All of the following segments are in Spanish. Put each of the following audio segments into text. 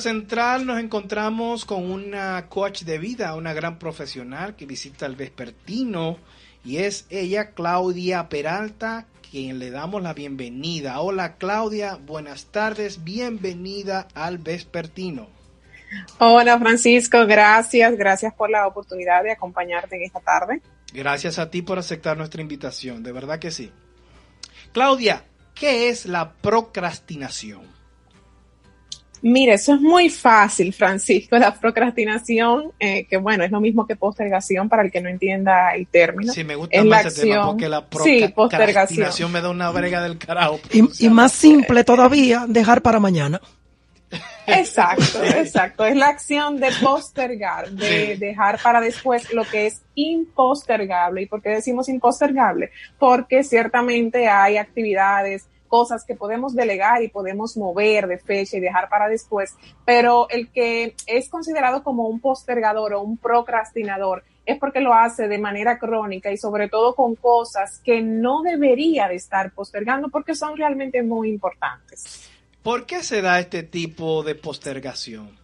central nos encontramos con una coach de vida, una gran profesional que visita el vespertino y es ella, Claudia Peralta, quien le damos la bienvenida. Hola Claudia, buenas tardes, bienvenida al vespertino. Hola Francisco, gracias, gracias por la oportunidad de acompañarte en esta tarde. Gracias a ti por aceptar nuestra invitación, de verdad que sí. Claudia, ¿qué es la procrastinación? Mire, eso es muy fácil, Francisco. La procrastinación, eh, que bueno, es lo mismo que postergación para el que no entienda el término. Sí, me gusta más ese tema porque la procrastinación me da una brega del carajo. Y, más simple todavía, dejar para mañana. Exacto, exacto. Es la acción de postergar, de dejar para después lo que es impostergable. ¿Y por qué decimos impostergable? Porque ciertamente hay actividades, cosas que podemos delegar y podemos mover de fecha y dejar para después, pero el que es considerado como un postergador o un procrastinador es porque lo hace de manera crónica y sobre todo con cosas que no debería de estar postergando porque son realmente muy importantes. ¿Por qué se da este tipo de postergación?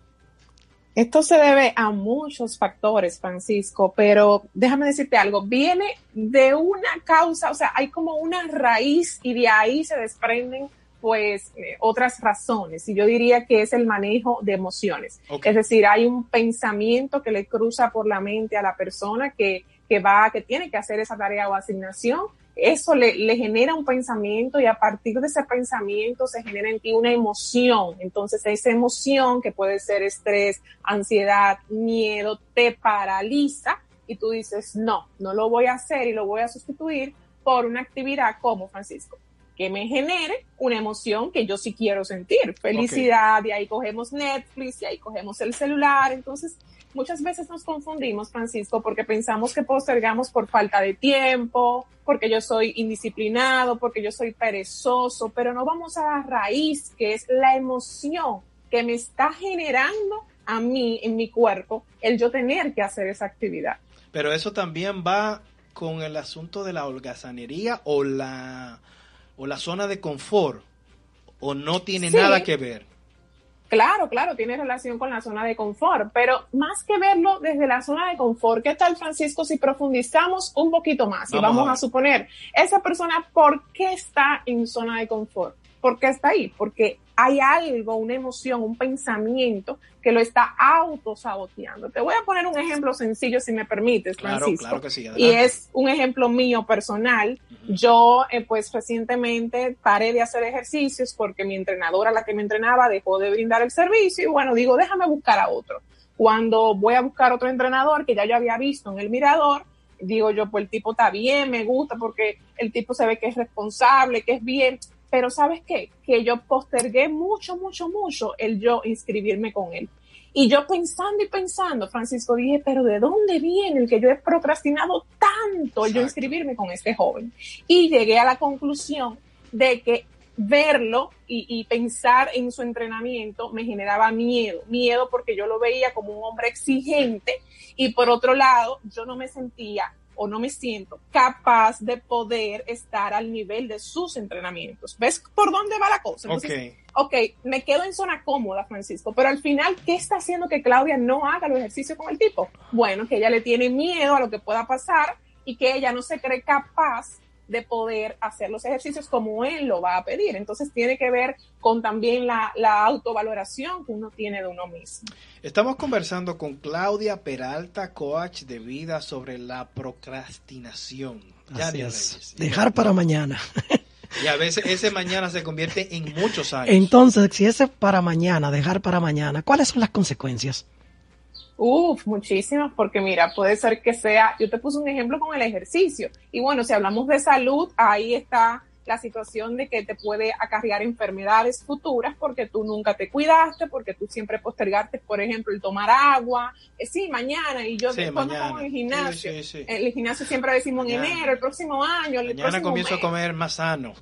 Esto se debe a muchos factores, Francisco, pero déjame decirte algo, viene de una causa, o sea, hay como una raíz y de ahí se desprenden pues eh, otras razones y yo diría que es el manejo de emociones. Es decir, hay un pensamiento que le cruza por la mente a la persona que, que va, que tiene que hacer esa tarea o asignación eso le, genera un pensamiento y a partir de ese pensamiento se genera en ti una emoción. Entonces esa emoción que puede ser estrés, ansiedad, miedo, te paraliza y tú dices, no, no lo voy a hacer y lo voy a sustituir por una actividad como Francisco que me genere una emoción que yo sí quiero sentir. Felicidad, y ahí cogemos Netflix, y ahí cogemos el celular. Entonces, muchas veces nos confundimos, Francisco, porque pensamos que postergamos por falta de tiempo, porque yo soy indisciplinado, porque yo soy perezoso, pero no vamos a la raíz, que es la emoción que me está generando a mí, en mi cuerpo, el yo tener que hacer esa actividad. Pero eso también va con el asunto de la holgazanería o la, o la zona de confort, o no tiene nada que ver. Claro, claro, tiene relación con la zona de confort, pero más que verlo desde la zona de confort, ¿qué tal, Francisco, si profundizamos un poquito más y vamos a, suponer, esa persona, ¿por qué está en zona de confort? ¿Por qué está ahí? Porque hay algo, una emoción, un pensamiento que lo está autosaboteando. Te voy a poner un ejemplo sencillo, si me permites, Francisco. Claro, que sí, y es un ejemplo mío personal. Yo, eh, pues recientemente paré de hacer ejercicios porque mi entrenadora, la que me entrenaba, dejó de brindar el servicio y bueno, digo, déjame buscar a otro. Cuando voy a buscar otro entrenador que ya yo había visto en el mirador, digo yo, pues el tipo está bien, me gusta porque el tipo se ve que es responsable, que es bien pero ¿sabes qué? Que yo postergué mucho, mucho, mucho el yo inscribirme con él. Y yo pensando y pensando, Francisco, dije, pero ¿de dónde viene el que yo he procrastinado tanto el yo inscribirme con este joven? Y llegué a la conclusión de que verlo y, y, pensar en su entrenamiento me generaba miedo, miedo porque yo lo veía como un hombre exigente y por otro lado yo no me sentía o no me siento capaz de poder estar al nivel de sus entrenamientos. ¿Ves por dónde va la cosa? Entonces, ok, me quedo en zona cómoda, Francisco, pero al final, ¿qué está haciendo que Claudia no haga los ejercicios con el tipo? Bueno, que ella le tiene miedo a lo que pueda pasar y que ella no se cree capaz de poder hacer los ejercicios como él lo va a pedir. Entonces tiene que ver con también la, autovaloración que uno tiene de uno mismo. Estamos conversando con Claudia Peralta, coach de vida, sobre la procrastinación. Dejar para mañana. Y a veces ese mañana se convierte en muchos años. Entonces, si ese para mañana, dejar para mañana, ¿cuáles son las consecuencias? Uf, muchísimas, porque mira, puede ser que sea, yo te puse un ejemplo con el ejercicio, y bueno, si hablamos de salud, ahí está la situación de que te puede acarrear enfermedades futuras porque tú nunca te cuidaste, porque tú siempre postergaste, por ejemplo, el tomar agua, eh, sí, mañana, y yo cuando en el gimnasio, en el gimnasio siempre decimos en enero, el próximo año, el mañana comienzo a comer más sano.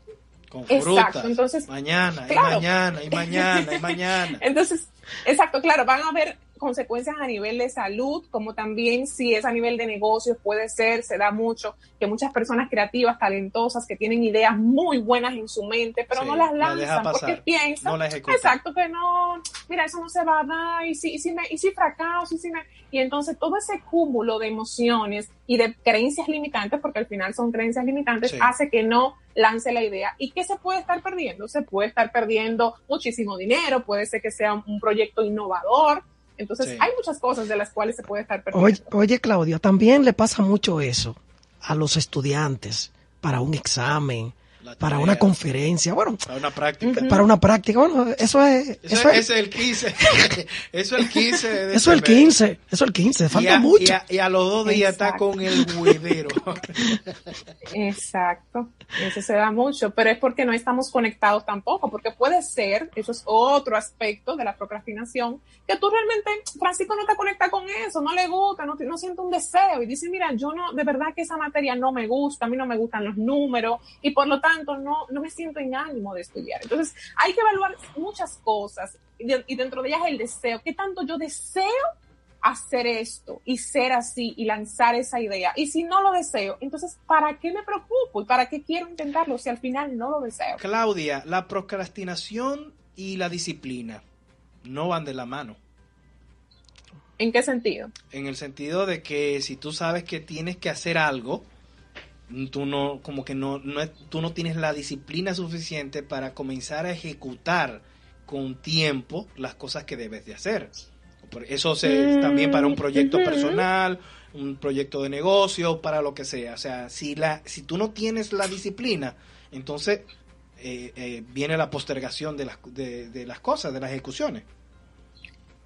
Con frutas. Entonces, mañana, y mañana, y mañana, y mañana. Entonces, Exacto, claro, van a haber consecuencias a nivel de salud, como también si es a nivel de negocios, puede ser, se da mucho, que muchas personas creativas, talentosas, que tienen ideas muy buenas en su mente, pero no las lanzan porque piensan, exacto, que no, mira, eso no se va a dar, y si, y si, me, y si fracaso, y si me, y entonces todo ese cúmulo de emociones y de creencias limitantes, porque al final son creencias limitantes, hace que no lance la idea. ¿Y qué se puede estar perdiendo? Se puede estar perdiendo muchísimo dinero, puede ser que sea un proyecto innovador. Entonces, hay muchas cosas de las cuales se puede estar perdiendo. Oye, oye, Claudia, también le pasa mucho eso a los estudiantes para un examen, para una conferencia, bueno, para una práctica. Para una práctica, bueno, eso es... Eso, es, el 15. eso es el 15. De eso es el 15, eso es el 15, falta mucho. Y a, los dos días está con el huidero. Exacto, eso se da mucho, pero es porque no estamos conectados tampoco, porque puede ser, eso es otro aspecto de la procrastinación, que tú realmente, Francisco no te conecta con eso, no le gusta, no, no siente un deseo y dice, mira, yo no, de verdad que esa materia no me gusta, a mí no me gustan los números y por lo tanto no, no me siento en ánimo de estudiar. Entonces, hay que evaluar muchas cosas y dentro de ellas el deseo. ¿Qué tanto yo deseo hacer esto y ser así y lanzar esa idea? Y si no lo deseo, entonces, ¿para qué me preocupo y para qué quiero intentarlo si al final no lo deseo? Claudia, la procrastinación y la disciplina no van de la mano. ¿En qué sentido? En el sentido de que si tú sabes que tienes que hacer algo, tú no, como que no, no, tú no tienes la disciplina suficiente para comenzar a ejecutar con tiempo las cosas que debes de hacer. Eso se, también para un proyecto personal, un proyecto de negocio, para lo que sea. O sea, si, la, si tú no tienes la disciplina, entonces eh, eh, viene la postergación de las, de, de las cosas, de las ejecuciones.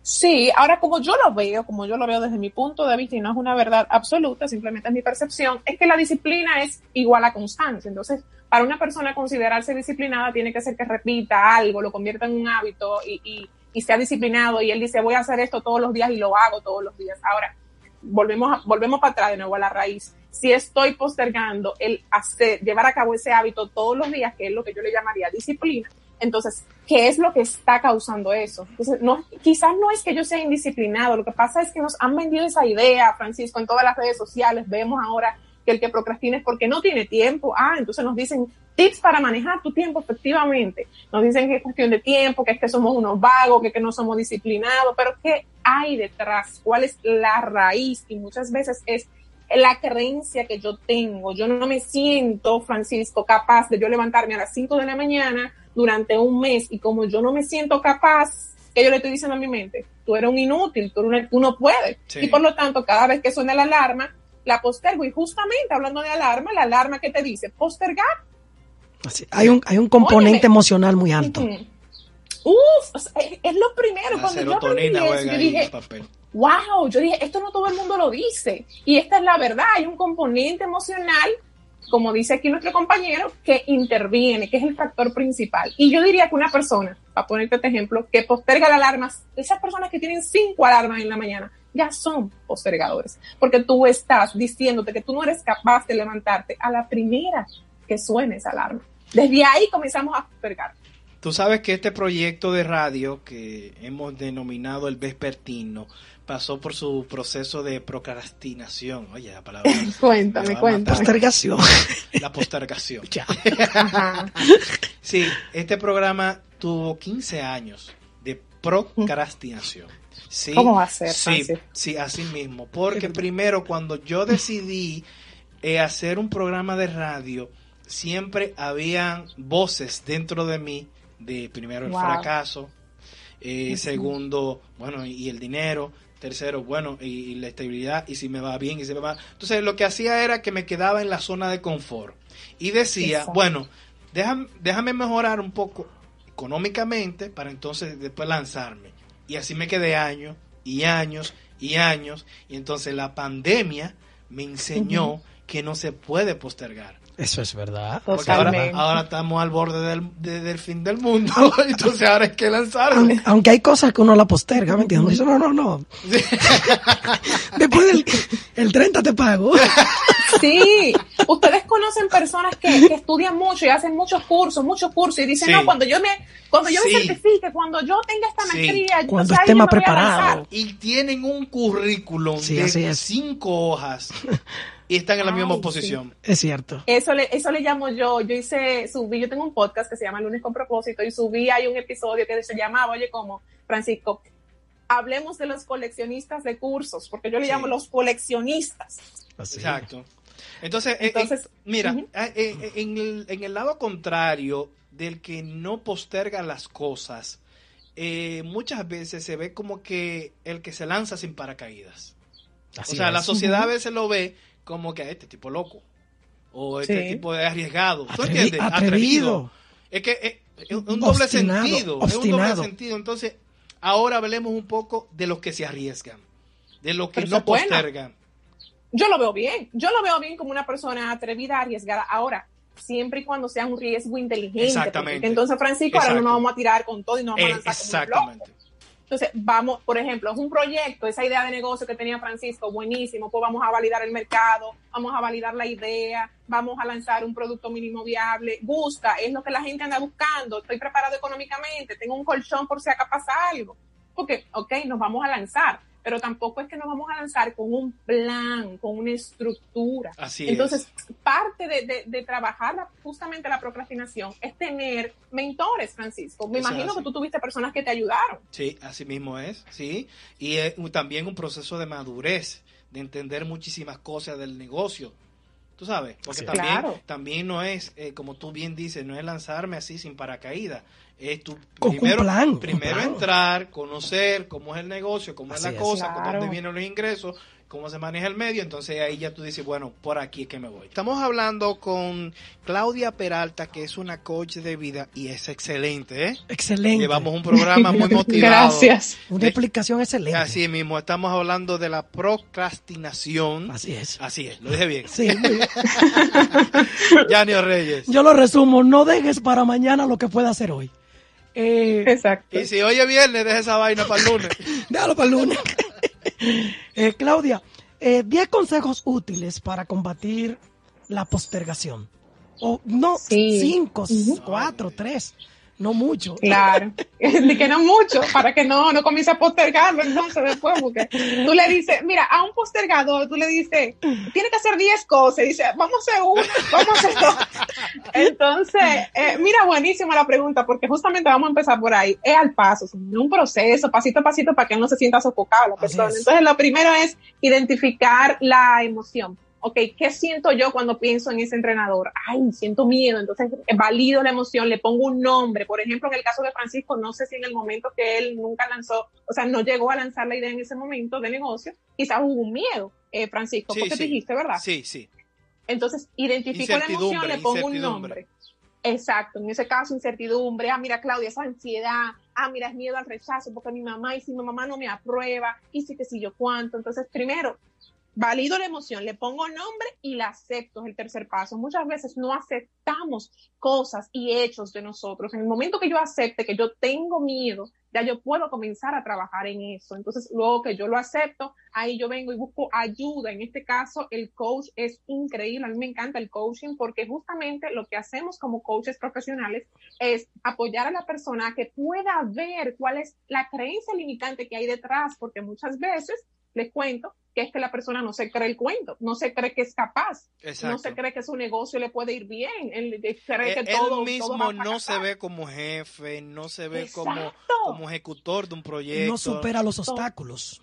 Sí, ahora como yo lo veo, como yo lo veo desde mi punto de vista y no es una verdad absoluta, simplemente es mi percepción, es que la disciplina es igual a constancia. Entonces, para una persona considerarse disciplinada tiene que ser que repita algo, lo convierta en un hábito y, y, y sea disciplinado y él dice voy a hacer esto todos los días y lo hago todos los días. Ahora, volvemos, a, volvemos para atrás de nuevo a la raíz. Si estoy postergando el hacer, llevar a cabo ese hábito todos los días, que es lo que yo le llamaría disciplina, entonces, ¿qué es lo que está causando eso? Entonces, no, quizás no es que yo sea indisciplinado, lo que pasa es que nos han vendido esa idea, Francisco, en todas las redes sociales, vemos ahora que el que procrastina es porque no tiene tiempo. Ah, entonces nos dicen tips para manejar tu tiempo efectivamente. Nos dicen que es cuestión de tiempo, que es que somos unos vagos, que, que no somos disciplinados, pero ¿qué hay detrás? ¿Cuál es la raíz? Y muchas veces es la creencia que yo tengo. Yo no me siento, Francisco, capaz de yo levantarme a las 5 de la mañana durante un mes y como yo no me siento capaz, que yo le estoy diciendo a mi mente, tú eres un inútil, tú, no puedes. Y por lo tanto, cada vez que suena la alarma, la postergo. Y justamente hablando de alarma, la alarma que te dice postergar. Hay, un, hay un componente emocional muy alto. Uf, es, lo primero. cuando yo aprendí eso, yo dije, wow, yo dije, esto no todo el mundo lo dice. Y esta es la verdad, hay un componente emocional como dice aquí nuestro compañero, que interviene, que es el factor principal. Y yo diría que una persona, para ponerte este ejemplo, que posterga las alarmas, esas personas que tienen cinco alarmas en la mañana, ya son postergadores, porque tú estás diciéndote que tú no eres capaz de levantarte a la primera que suene esa alarma. Desde ahí comenzamos a postergar. Tú sabes que este proyecto de radio que hemos denominado el vespertino pasó por su proceso de procrastinación. Oye, la palabra. cuéntame, cuéntame. Postergación. La postergación. ya. sí, este programa tuvo 15 años de procrastinación. Sí, ¿Cómo va a ser? Sí, sí, así mismo. Porque primero, cuando yo decidí eh, hacer un programa de radio, siempre habían voces dentro de mí de primero el fracaso, eh, segundo, bueno, y el dinero, tercero, bueno, y, la estabilidad, y si me va bien, y si me va... Entonces lo que hacía era que me quedaba en la zona de confort. Y decía, bueno, déjame, déjame mejorar un poco económicamente para entonces después lanzarme. Y así me quedé años y años y años, y entonces la pandemia me enseñó que no se puede postergar. Eso es verdad. ahora, estamos al borde del, fin del mundo. Entonces ahora hay que lanzar. Aunque, hay cosas que uno la posterga, ¿me entiendes? No, no, no. Después del el 30 te pago. Sí. Ustedes conocen personas que, estudian mucho y hacen muchos cursos, muchos cursos y dicen, no, cuando yo me, cuando yo me certifique, cuando yo tenga esta maestría, cuando esté más preparado. Y tienen un currículum de cinco hojas y están en la misma posición. Es cierto. Eso le, eso le llamo yo. Yo hice, subí, yo tengo un podcast que se llama Lunes con propósito y subí hay un episodio que se llamaba, oye, como Francisco, hablemos de los coleccionistas de cursos, porque yo le llamo los coleccionistas. Exacto. Entonces, eh, eh, mira, eh, en, el, en, el, lado contrario del que no posterga las cosas, muchas veces se ve como que el que se lanza sin paracaídas. o sea, la sociedad a veces lo ve como que este tipo loco o este tipo de arriesgado. ¿Tú entiendes? Atrevido. Es que es, un doble sentido. Es un doble sentido. Entonces, ahora hablemos un poco de los que se arriesgan, de los que no postergan. Yo lo veo bien. Yo lo veo bien como una persona atrevida, arriesgada. Ahora, siempre y cuando sea un riesgo inteligente. Exactamente. Entonces, Francisco, ahora no nos vamos a tirar con todo y nos vamos a lanzar Exactamente. Como un entonces, vamos, por ejemplo, es un proyecto, esa idea de negocio que tenía Francisco, buenísimo, pues vamos a validar el mercado, vamos a validar la idea, vamos a lanzar un producto mínimo viable, gusta, es lo que la gente anda buscando, estoy preparado económicamente, tengo un colchón por si acá pasa algo. Porque, ok, nos vamos a lanzar pero tampoco es que nos vamos a lanzar con un plan, con una estructura. Así Entonces, parte de, trabajar justamente la procrastinación es tener mentores, Francisco. Me imagino que tú tuviste personas que te ayudaron. Sí, así mismo es, sí. Y es también un proceso de madurez, de entender muchísimas cosas del negocio. Tú sabes, porque también, también no es, eh, como tú bien dices, no es lanzarme así sin paracaídas. Es tu primero, primero entrar, conocer cómo es el negocio, cómo es la cosa, cómo dónde vienen los ingresos, cómo se maneja el medio, entonces ahí ya tú dices, bueno, por aquí es que me voy. Estamos hablando con Claudia Peralta, que es una coach de vida y es excelente, ¿eh? Excelente. Llevamos un programa muy motivado. Gracias. Una explicación excelente. Así mismo, estamos hablando de la procrastinación. Así es. Así es, lo dije bien. Sí, muy bien. Yanio Reyes. Yo lo resumo, no dejes para mañana lo que pueda hacer hoy. Eh, Exacto. Y si hoy es viernes, deja esa vaina para el lunes. Déjalo para el lunes. Eh, Claudia, 10 eh, consejos útiles para combatir la postergación. O no, 5, 4, 3 no mucho. Claro, que no mucho, para que no, no comience a postergarlo entonces después, porque tú le dices, mira, a un postergador, tú le dices, tiene que hacer 10 cosas, y dice, vamos a hacer una, vamos a hacer dos. Entonces, eh, mira, buenísima la pregunta, porque justamente vamos a empezar por ahí, es al paso, es un proceso, pasito a pasito, para que no se sienta sofocado la persona. Entonces, lo primero es identificar la emoción ok, ¿qué siento yo cuando pienso en ese entrenador? Ay, siento miedo, entonces valido la emoción, le pongo un nombre. Por ejemplo, en el caso de Francisco, no sé si en el momento que él nunca lanzó, o sea, no llegó a lanzar la idea en ese momento de negocio, quizás hubo un miedo, eh, Francisco, porque te dijiste, ¿verdad? Sí, sí. Entonces, identifico la emoción, le pongo un nombre. Exacto, en ese caso incertidumbre, ah, mira Claudia, esa ansiedad, ah, mira, es miedo al rechazo porque mi mamá y si mi mamá no me aprueba, y si que si yo cuánto, entonces primero valido la emoción, le pongo nombre y la acepto, es el tercer paso. Muchas veces no aceptamos cosas y hechos de nosotros. En el momento que yo acepte que yo tengo miedo, ya yo puedo comenzar a trabajar en eso. Entonces, luego que yo lo acepto, ahí yo vengo y busco ayuda. En este caso, el coach es increíble. A mí me encanta el coaching porque justamente lo que hacemos como coaches profesionales es apoyar a la persona que pueda ver cuál es la creencia limitante que hay detrás, porque muchas veces les cuento que es que la persona no se cree el cuento, no se cree que es capaz, no se cree que su negocio le puede ir bien, él cree que todo, él mismo no se ve como jefe, no se ve como, como ejecutor de un proyecto. No supera los obstáculos.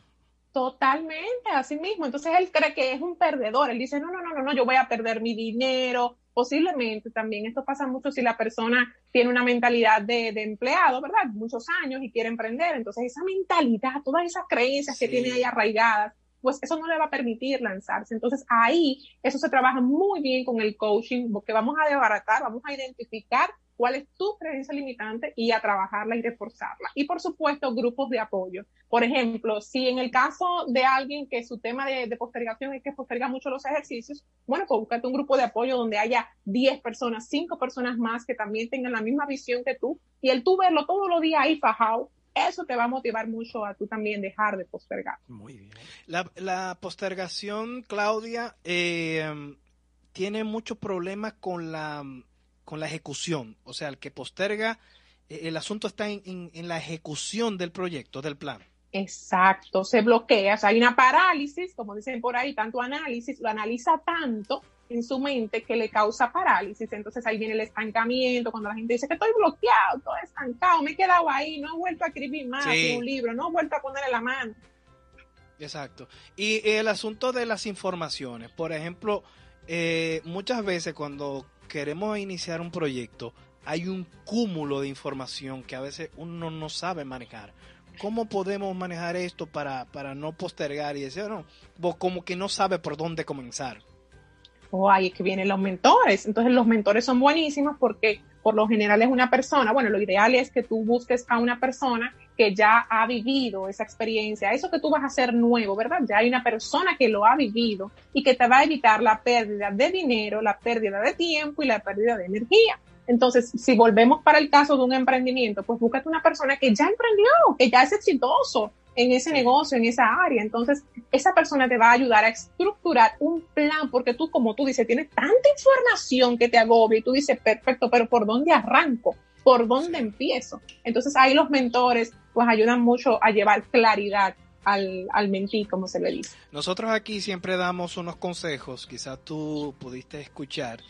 Totalmente, así mismo. Entonces él cree que es un perdedor. Él dice, no, no, no, no, no, yo voy a perder mi dinero. Posiblemente también esto pasa mucho si la persona tiene una mentalidad de, empleado, ¿verdad? Muchos años y quiere emprender. Entonces esa mentalidad, todas esas creencias que tiene ahí arraigadas, pues eso no le va a permitir lanzarse. Entonces ahí eso se trabaja muy bien con el coaching, porque vamos a desbaratar, vamos a identificar cuál es tu creencia limitante y a trabajarla y reforzarla. Y por supuesto, grupos de apoyo. Por ejemplo, si en el caso de alguien que su tema de, postergación es que posterga mucho los ejercicios, bueno, pues búscate un grupo de apoyo donde haya 10 personas, 5 personas más que también tengan la misma visión que tú y el tú verlo todos los días ahí fajado eso te va a motivar mucho a tú también dejar de postergar. Muy bien. La, postergación, Claudia, eh, tiene muchos problemas con la, con la ejecución. O sea, el que posterga, eh, el asunto está en, la ejecución del proyecto, del plan. Exacto, se bloquea, o sea, hay una parálisis, como dicen por ahí, tanto análisis, lo analiza tanto en su mente que le causa parálisis. Entonces ahí viene el estancamiento, cuando la gente dice que estoy bloqueado, estoy estancado, me he quedado ahí, no he vuelto a escribir más un libro, no he vuelto a ponerle la mano. Exacto. Y el asunto de las informaciones, por ejemplo, eh, muchas veces cuando queremos iniciar un proyecto, hay un cúmulo de información que a veces uno no sabe manejar. ¿Cómo podemos manejar esto para, para no postergar y decir, no, como que no sabe por dónde comenzar? o ahí es que vienen los mentores. Entonces los mentores son buenísimos porque por lo general es una persona, bueno, lo ideal es que tú busques a una persona que ya ha vivido esa experiencia, eso que tú vas a hacer nuevo, ¿verdad? Ya hay una persona que lo ha vivido y que te va a evitar la pérdida de dinero, la pérdida de tiempo y la pérdida de energía. Entonces, si volvemos para el caso de un emprendimiento, pues búscate una persona que ya emprendió, que ya es exitoso, en ese negocio, en esa área. Entonces, esa persona te va a ayudar a estructurar un plan, porque tú, como tú dices, tienes tanta información que te agobia y tú dices, perfecto, pero ¿por dónde arranco? ¿Por dónde empiezo? Entonces, ahí los mentores, pues ayudan mucho a llevar claridad al, al mentí, como se le dice. Nosotros aquí siempre damos unos consejos, quizás tú pudiste escuchar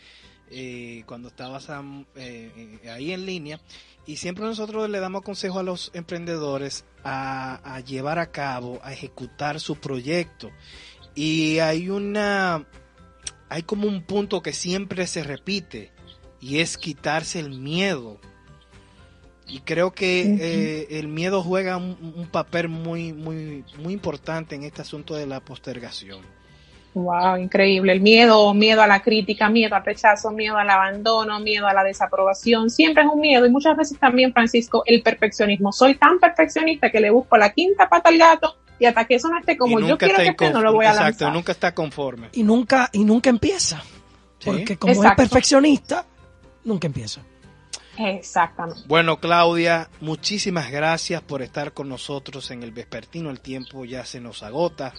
eh, cuando estabas eh, eh, ahí en línea, y siempre nosotros le damos consejo a los emprendedores a, llevar a cabo, a ejecutar su proyecto. Y hay una, hay como un punto que siempre se repite y es quitarse el miedo. Y creo que eh, el miedo juega un, un, papel muy, muy, muy importante en este asunto de la postergación. Wow, increíble. El miedo, miedo a la crítica, miedo al rechazo, miedo al abandono, miedo a la desaprobación. Siempre es un miedo y muchas veces también, Francisco, el perfeccionismo. Soy tan perfeccionista que le busco la quinta pata al gato y hasta que eso no esté como yo quiero que esté, no lo voy a Exacto, nunca está conforme. Y nunca, y nunca empieza. Porque como es perfeccionista, nunca empieza. Exactamente. Bueno, Claudia, muchísimas gracias por estar con nosotros en el Vespertino. El tiempo ya se nos agota.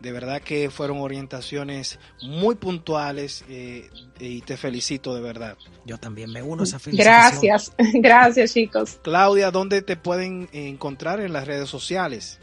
De verdad que fueron orientaciones muy puntuales eh, y te felicito de verdad. Yo también me uno a esa felicitación. Gracias, gracias chicos. Claudia, ¿dónde te pueden encontrar en las redes sociales?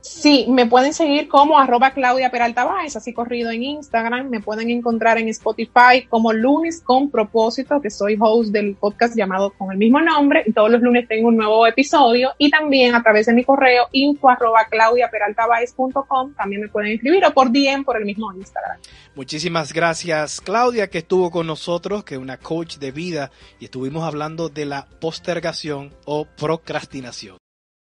Sí, me pueden seguir como arroba Claudia Peralta Báez, así corrido en Instagram. Me pueden encontrar en Spotify como Lunes con propósito, que soy host del podcast llamado con el mismo nombre. Y todos los lunes tengo un nuevo episodio. Y también a través de mi correo info arroba claudiaperaltabaez.com también me pueden escribir o por DM por el mismo Instagram. Muchísimas gracias Claudia que estuvo con nosotros, que es una coach de vida y estuvimos hablando de la postergación o procrastinación.